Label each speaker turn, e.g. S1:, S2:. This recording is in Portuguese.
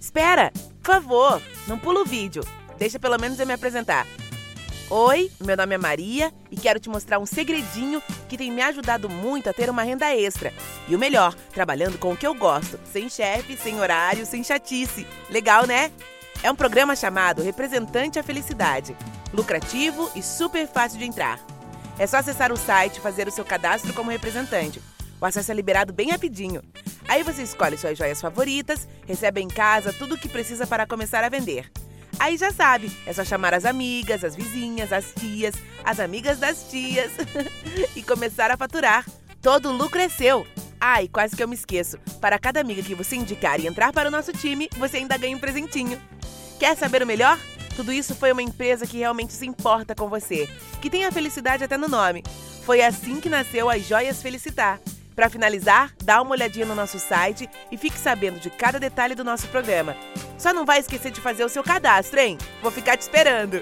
S1: Espera, por favor, não pula o vídeo. Deixa pelo menos eu me apresentar. Oi, meu nome é Maria e quero te mostrar um segredinho que tem me ajudado muito a ter uma renda extra. E o melhor, trabalhando com o que eu gosto, sem chefe, sem horário, sem chatice. Legal, né? É um programa chamado Representante à Felicidade. Lucrativo e super fácil de entrar. É só acessar o site e fazer o seu cadastro como representante. O acesso é liberado bem rapidinho. Aí você escolhe suas joias favoritas, recebe em casa tudo o que precisa para começar a vender. Aí já sabe, é só chamar as amigas, as vizinhas, as tias, as amigas das tias e começar a faturar. Todo o lucro é seu. Ai, ah, quase que eu me esqueço. Para cada amiga que você indicar e entrar para o nosso time, você ainda ganha um presentinho. Quer saber o melhor? Tudo isso foi uma empresa que realmente se importa com você, que tem a felicidade até no nome. Foi assim que nasceu as Joias Felicitar. Para finalizar, dá uma olhadinha no nosso site e fique sabendo de cada detalhe do nosso programa. Só não vai esquecer de fazer o seu cadastro, hein? Vou ficar te esperando!